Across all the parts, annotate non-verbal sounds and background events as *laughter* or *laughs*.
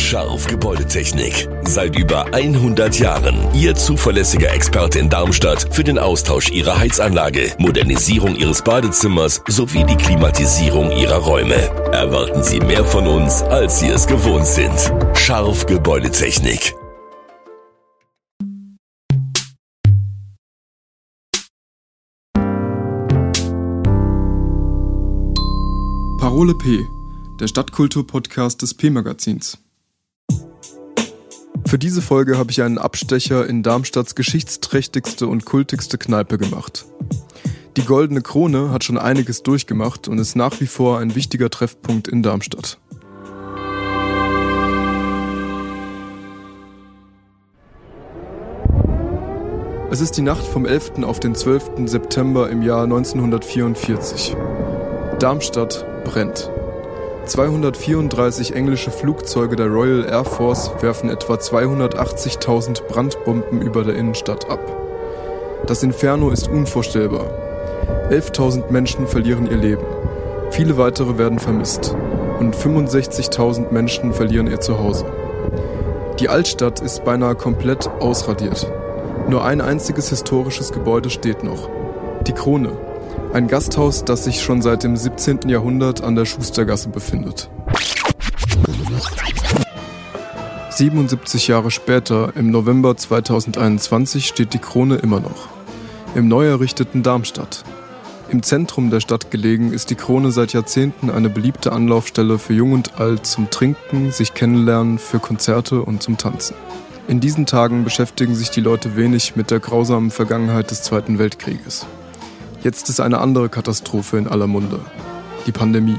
Scharf Gebäudetechnik. Seit über 100 Jahren Ihr zuverlässiger Experte in Darmstadt für den Austausch Ihrer Heizanlage, Modernisierung Ihres Badezimmers sowie die Klimatisierung Ihrer Räume. Erwarten Sie mehr von uns, als Sie es gewohnt sind. Scharf Gebäudetechnik. Parole P, der Stadtkultur-Podcast des P-Magazins. Für diese Folge habe ich einen Abstecher in Darmstadts geschichtsträchtigste und kultigste Kneipe gemacht. Die Goldene Krone hat schon einiges durchgemacht und ist nach wie vor ein wichtiger Treffpunkt in Darmstadt. Es ist die Nacht vom 11. auf den 12. September im Jahr 1944. Darmstadt brennt. 234 englische Flugzeuge der Royal Air Force werfen etwa 280.000 Brandbomben über der Innenstadt ab. Das Inferno ist unvorstellbar. 11.000 Menschen verlieren ihr Leben. Viele weitere werden vermisst. Und 65.000 Menschen verlieren ihr Zuhause. Die Altstadt ist beinahe komplett ausradiert. Nur ein einziges historisches Gebäude steht noch. Die Krone, ein Gasthaus, das sich schon seit dem 17. Jahrhundert an der Schustergasse befindet. 77 Jahre später, im November 2021, steht die Krone immer noch. Im neu errichteten Darmstadt. Im Zentrum der Stadt gelegen ist die Krone seit Jahrzehnten eine beliebte Anlaufstelle für Jung und Alt zum Trinken, sich kennenlernen, für Konzerte und zum Tanzen. In diesen Tagen beschäftigen sich die Leute wenig mit der grausamen Vergangenheit des Zweiten Weltkrieges. Jetzt ist eine andere Katastrophe in aller Munde. Die Pandemie.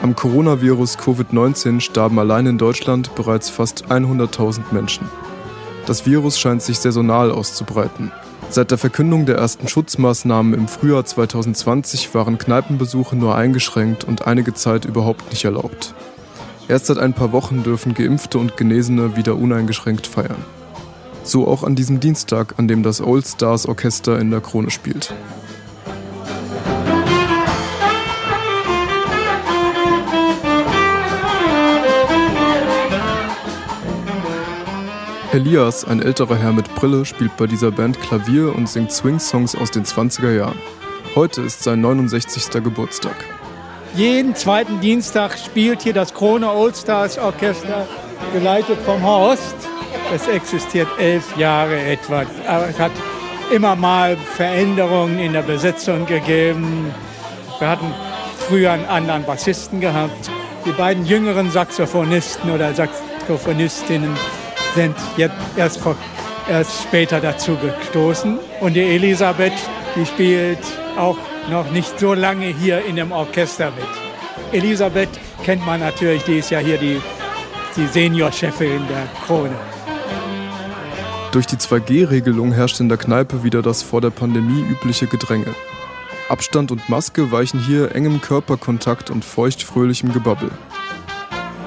Am Coronavirus Covid-19 starben allein in Deutschland bereits fast 100.000 Menschen. Das Virus scheint sich saisonal auszubreiten. Seit der Verkündung der ersten Schutzmaßnahmen im Frühjahr 2020 waren Kneipenbesuche nur eingeschränkt und einige Zeit überhaupt nicht erlaubt. Erst seit ein paar Wochen dürfen Geimpfte und Genesene wieder uneingeschränkt feiern. So auch an diesem Dienstag, an dem das Old Stars Orchester in der Krone spielt. Elias, ein älterer Herr mit Brille, spielt bei dieser Band Klavier und singt Swing-Songs aus den 20er Jahren. Heute ist sein 69. Geburtstag. Jeden zweiten Dienstag spielt hier das Krone Old Stars Orchester, geleitet vom Horst. Es existiert elf Jahre etwa, aber es hat immer mal Veränderungen in der Besetzung gegeben. Wir hatten früher einen anderen Bassisten gehabt. Die beiden jüngeren Saxophonisten oder Saxophonistinnen sind jetzt erst, vor, erst später dazu gestoßen. Und die Elisabeth, die spielt auch noch nicht so lange hier in dem Orchester mit. Elisabeth kennt man natürlich, die ist ja hier die, die Seniorchefin der Krone. Durch die 2G-Regelung herrscht in der Kneipe wieder das vor der Pandemie übliche Gedränge. Abstand und Maske weichen hier engem Körperkontakt und feuchtfröhlichem Gebabbel.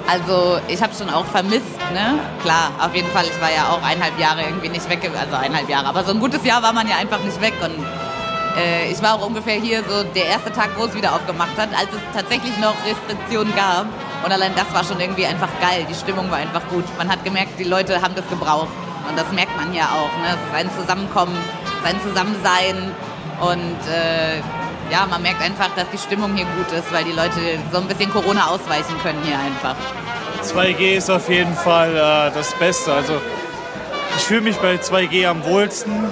Also ich habe schon auch vermisst, ne? Klar, auf jeden Fall. Ich war ja auch eineinhalb Jahre irgendwie nicht weg, also eineinhalb Jahre. Aber so ein gutes Jahr war man ja einfach nicht weg. Und äh, ich war auch ungefähr hier so der erste Tag, wo es wieder aufgemacht hat, als es tatsächlich noch Restriktionen gab. Und allein das war schon irgendwie einfach geil. Die Stimmung war einfach gut. Man hat gemerkt, die Leute haben das gebraucht. Und das merkt man ja auch. Ne? Es ist ein Zusammenkommen, sein Zusammensein. Und äh, ja, man merkt einfach, dass die Stimmung hier gut ist, weil die Leute so ein bisschen Corona ausweichen können hier einfach. 2G ist auf jeden Fall äh, das Beste. Also ich fühle mich bei 2G am wohlsten.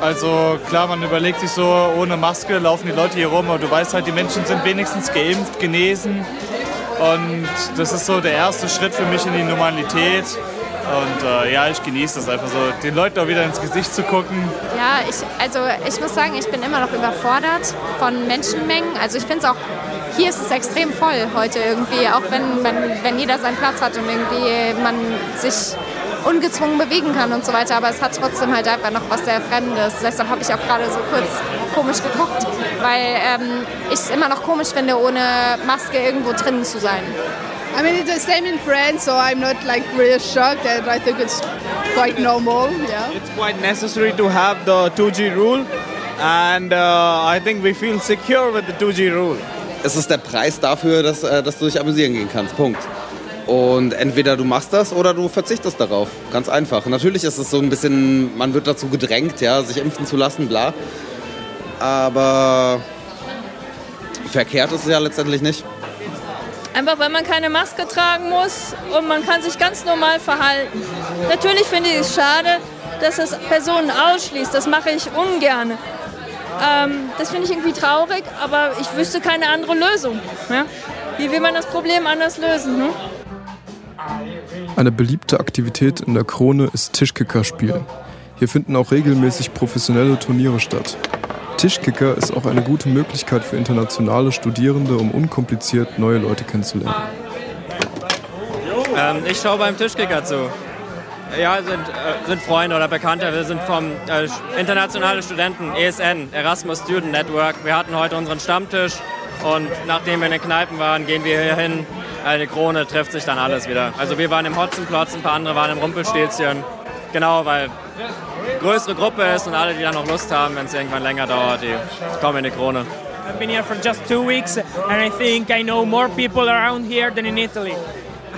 Also klar, man überlegt sich so, ohne Maske laufen die Leute hier rum, aber du weißt halt, die Menschen sind wenigstens geimpft, genesen. Und das ist so der erste Schritt für mich in die Normalität. Und äh, ja, ich genieße das einfach so, den Leuten auch wieder ins Gesicht zu gucken. Ja, ich, also ich muss sagen, ich bin immer noch überfordert von Menschenmengen. Also ich finde es auch, hier ist es extrem voll heute irgendwie, auch wenn, wenn, wenn jeder seinen Platz hat und irgendwie man sich ungezwungen bewegen kann und so weiter, aber es hat trotzdem halt einfach noch was sehr Fremdes. Deshalb habe ich auch gerade so kurz komisch geguckt, weil ähm, ich es immer noch komisch finde, ohne Maske irgendwo drinnen zu sein. I mean, it's the same in France, so I'm not like really shocked, and I think it's quite normal. Yeah. It's quite necessary to have the 2G rule, and uh, I think we feel secure with the 2G rule. Es ist der Preis dafür, dass, äh, dass du dich amüsieren gehen kannst. Punkt. Und entweder du machst das oder du verzichtest darauf. Ganz einfach. Natürlich ist es so ein bisschen, man wird dazu gedrängt, ja, sich impfen zu lassen, bla. Aber verkehrt ist es ja letztendlich nicht. Einfach weil man keine Maske tragen muss und man kann sich ganz normal verhalten. Natürlich finde ich es schade, dass es Personen ausschließt. Das mache ich ungern. Ähm, das finde ich irgendwie traurig, aber ich wüsste keine andere Lösung. Ja? Wie will man das Problem anders lösen? Ne? Eine beliebte Aktivität in der Krone ist Tischkicker-Spielen. Hier finden auch regelmäßig professionelle Turniere statt. Tischkicker ist auch eine gute Möglichkeit für internationale Studierende, um unkompliziert neue Leute kennenzulernen. Ähm, ich schaue beim Tischkicker zu. Ja, sind, äh, sind Freunde oder Bekannte. Wir sind vom äh, internationale Studenten, ESN, Erasmus Student Network. Wir hatten heute unseren Stammtisch und nachdem wir in den Kneipen waren, gehen wir hier hin. Eine Krone trifft sich dann alles wieder. Also wir waren im Hotzenplotz, ein paar andere waren im Rumpelstilzchen. Genau, weil größere Gruppe ist und alle, die dann noch Lust haben, wenn es irgendwann länger dauert, die kommen in die Krone. I've been here for just two weeks and I think I know more people around here than in Italy.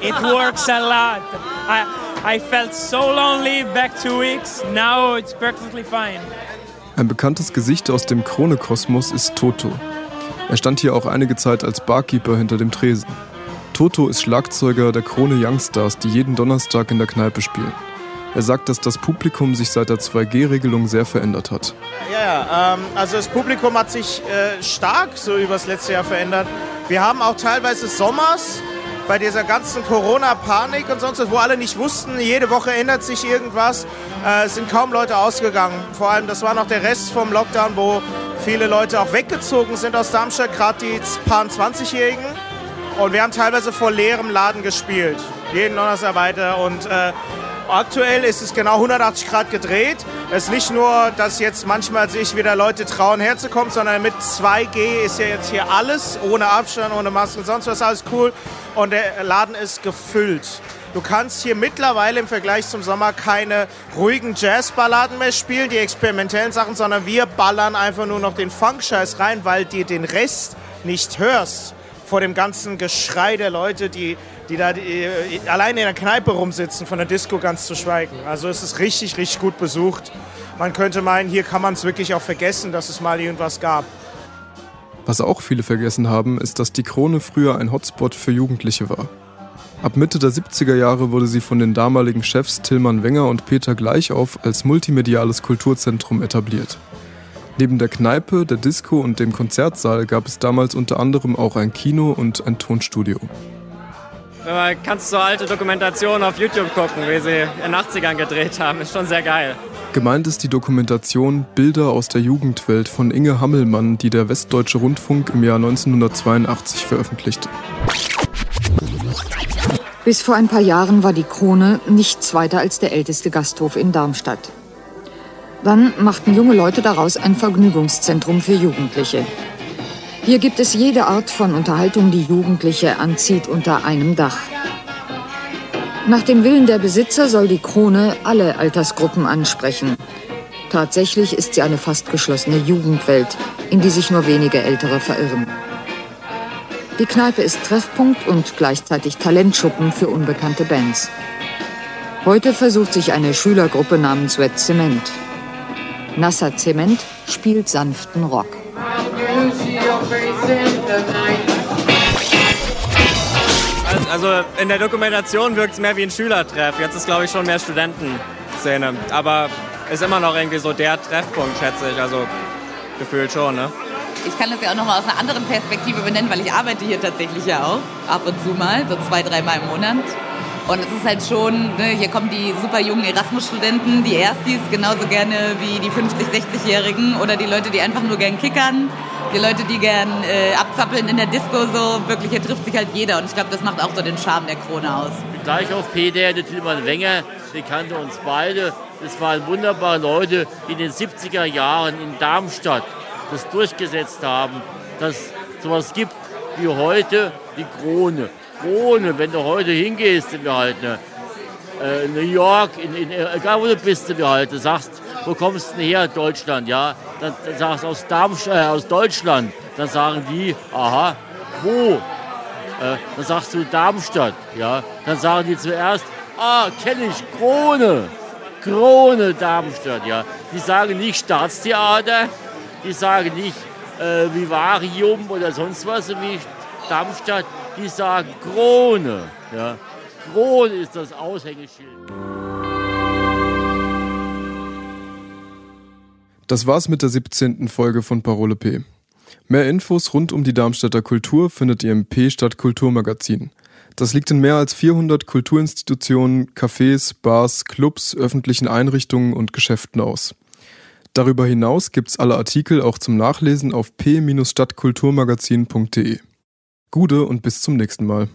It *laughs* works a lot. I, I felt so lonely back two weeks. Now it's perfectly fine. Ein bekanntes Gesicht aus dem Krone-Kosmos ist Toto. Er stand hier auch einige Zeit als Barkeeper hinter dem Tresen. Toto ist Schlagzeuger der Krone Youngstars, die jeden Donnerstag in der Kneipe spielen. Er sagt, dass das Publikum sich seit der 2G-Regelung sehr verändert hat. Ja, ähm, also das Publikum hat sich äh, stark so übers letzte Jahr verändert. Wir haben auch teilweise Sommers bei dieser ganzen Corona-Panik und sonst was, wo alle nicht wussten, jede Woche ändert sich irgendwas, äh, sind kaum Leute ausgegangen. Vor allem, das war noch der Rest vom Lockdown, wo viele Leute auch weggezogen sind aus Darmstadt, gerade die paar 20-Jährigen. Und wir haben teilweise vor leerem Laden gespielt, jeden Donnerstag weiter. Und äh, Aktuell ist es genau 180 Grad gedreht. Es ist nicht nur, dass jetzt manchmal sich wieder Leute trauen herzukommen, sondern mit 2G ist ja jetzt hier alles, ohne Abstand, ohne Maske, sonst was alles cool. Und der Laden ist gefüllt. Du kannst hier mittlerweile im Vergleich zum Sommer keine ruhigen Jazzballaden mehr spielen, die experimentellen Sachen, sondern wir ballern einfach nur noch den Funk-Scheiß rein, weil dir den Rest nicht hörst vor dem ganzen Geschrei der Leute, die die da die, äh, alleine in der Kneipe rumsitzen, von der Disco ganz zu schweigen. Also es ist richtig, richtig gut besucht. Man könnte meinen, hier kann man es wirklich auch vergessen, dass es mal irgendwas gab. Was auch viele vergessen haben, ist, dass die Krone früher ein Hotspot für Jugendliche war. Ab Mitte der 70er Jahre wurde sie von den damaligen Chefs Tillmann Wenger und Peter Gleichauf als multimediales Kulturzentrum etabliert. Neben der Kneipe, der Disco und dem Konzertsaal gab es damals unter anderem auch ein Kino und ein Tonstudio. Man kannst so alte Dokumentationen auf YouTube gucken, wie sie in den 80ern gedreht haben. Ist schon sehr geil. Gemeint ist die Dokumentation Bilder aus der Jugendwelt von Inge Hammelmann, die der Westdeutsche Rundfunk im Jahr 1982 veröffentlichte. Bis vor ein paar Jahren war die Krone nichts weiter als der älteste Gasthof in Darmstadt. Dann machten junge Leute daraus ein Vergnügungszentrum für Jugendliche. Hier gibt es jede Art von Unterhaltung, die Jugendliche anzieht unter einem Dach. Nach dem Willen der Besitzer soll die Krone alle Altersgruppen ansprechen. Tatsächlich ist sie eine fast geschlossene Jugendwelt, in die sich nur wenige Ältere verirren. Die Kneipe ist Treffpunkt und gleichzeitig Talentschuppen für unbekannte Bands. Heute versucht sich eine Schülergruppe namens Wet Cement. Nasser Zement spielt sanften Rock. Also in der Dokumentation wirkt es mehr wie ein Schülertreff. Jetzt ist glaube ich schon mehr Studentenszene. Aber ist immer noch irgendwie so der Treffpunkt, schätze ich. Also gefühlt schon, ne? Ich kann das ja auch noch mal aus einer anderen Perspektive benennen, weil ich arbeite hier tatsächlich ja auch. Ab und zu mal, so zwei, dreimal im Monat. Und es ist halt schon, ne, hier kommen die super jungen Erasmus-Studenten, die Erstis genauso gerne wie die 50-, 60-Jährigen oder die Leute, die einfach nur gern kickern, die Leute, die gern äh, abzappeln in der Disco, so wirklich, hier trifft sich halt jeder. Und ich glaube, das macht auch so den Charme der Krone aus. Gleich auf Peter, der Tilman Wenger, der kannte uns beide. Das waren wunderbare Leute, die in den 70er Jahren in Darmstadt das durchgesetzt haben, dass es sowas gibt wie heute die Krone. Krone, wenn du heute hingehst, wir halt, ne, äh, New York, in, in, egal wo du bist, wir halt, du sagst, wo kommst du her, Deutschland, ja, dann, dann sagst du aus, äh, aus Deutschland, dann sagen die, aha, wo? äh, dann sagst du Darmstadt. Ja? Dann sagen die zuerst, ah, kenne ich, Krone. Krone Darmstadt. Ja? Die sagen nicht Staatstheater, die sagen nicht äh, Vivarium oder sonst was wie Darmstadt, die sagen Krone. Ja? Krone ist das Aushängeschild. Das war's mit der 17. Folge von Parole P. Mehr Infos rund um die Darmstädter Kultur findet ihr im P Stadt Kulturmagazin. Das liegt in mehr als 400 Kulturinstitutionen, Cafés, Bars, Clubs, öffentlichen Einrichtungen und Geschäften aus. Darüber hinaus gibt's alle Artikel auch zum Nachlesen auf p-stadtkulturmagazin.de. Gude und bis zum nächsten Mal.